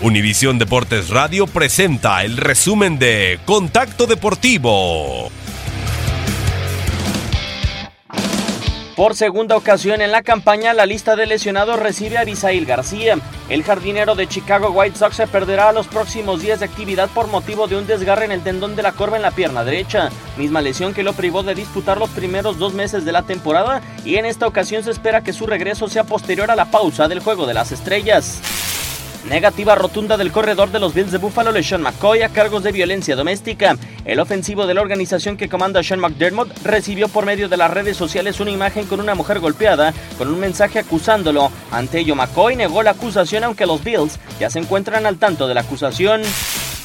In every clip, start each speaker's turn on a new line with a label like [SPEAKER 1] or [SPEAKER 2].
[SPEAKER 1] Univisión Deportes Radio presenta el resumen de Contacto Deportivo.
[SPEAKER 2] Por segunda ocasión en la campaña, la lista de lesionados recibe a Abisail García. El jardinero de Chicago White Sox se perderá los próximos días de actividad por motivo de un desgarre en el tendón de la corva en la pierna derecha, misma lesión que lo privó de disputar los primeros dos meses de la temporada y en esta ocasión se espera que su regreso sea posterior a la pausa del Juego de las Estrellas. Negativa rotunda del corredor de los Bills de Buffalo, LeSean McCoy, a cargos de violencia doméstica. El ofensivo de la organización que comanda Sean McDermott recibió por medio de las redes sociales una imagen con una mujer golpeada, con un mensaje acusándolo. Ante ello, McCoy negó la acusación, aunque los Bills ya se encuentran al tanto de la acusación.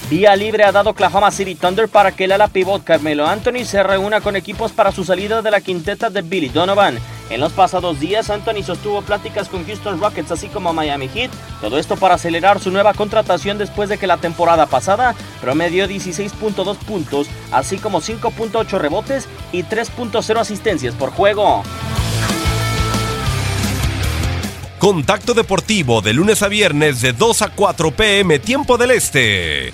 [SPEAKER 2] Vía libre ha dado Oklahoma City Thunder para que el ala pivot Carmelo Anthony se reúna con equipos para su salida de la quinteta de Billy Donovan. En los pasados días, Anthony sostuvo pláticas con Houston Rockets así como Miami Heat, todo esto para acelerar su nueva contratación después de que la temporada pasada promedió 16.2 puntos, así como 5.8 rebotes y 3.0 asistencias por juego.
[SPEAKER 1] Contacto Deportivo de lunes a viernes de 2 a 4 pm tiempo del Este.